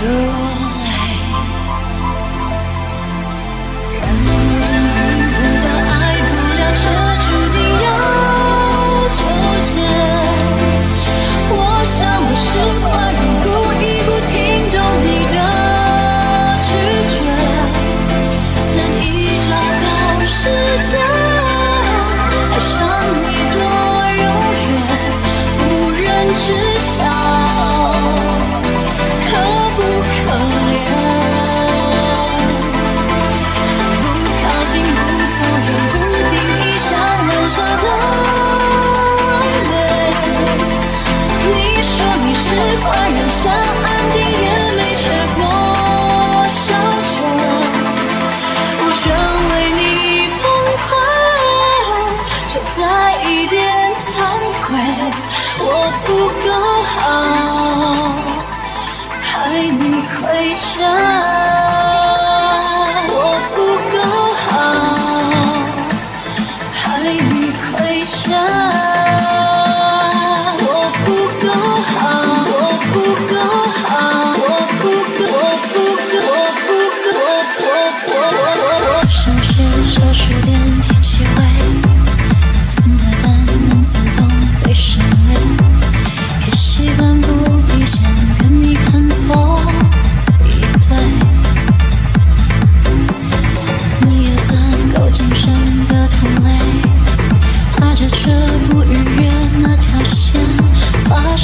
through 我不够好，害你亏欠。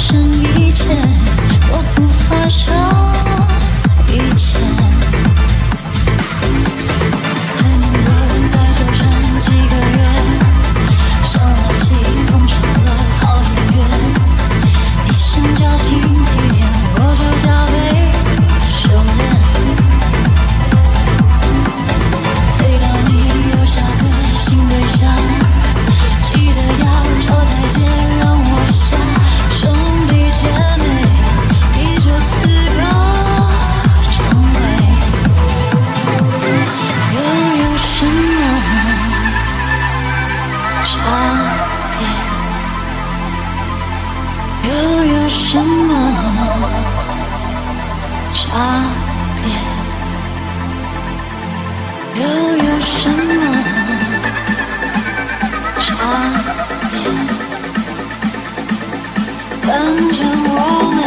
声音。什么差别？又有什么差别？等着我们。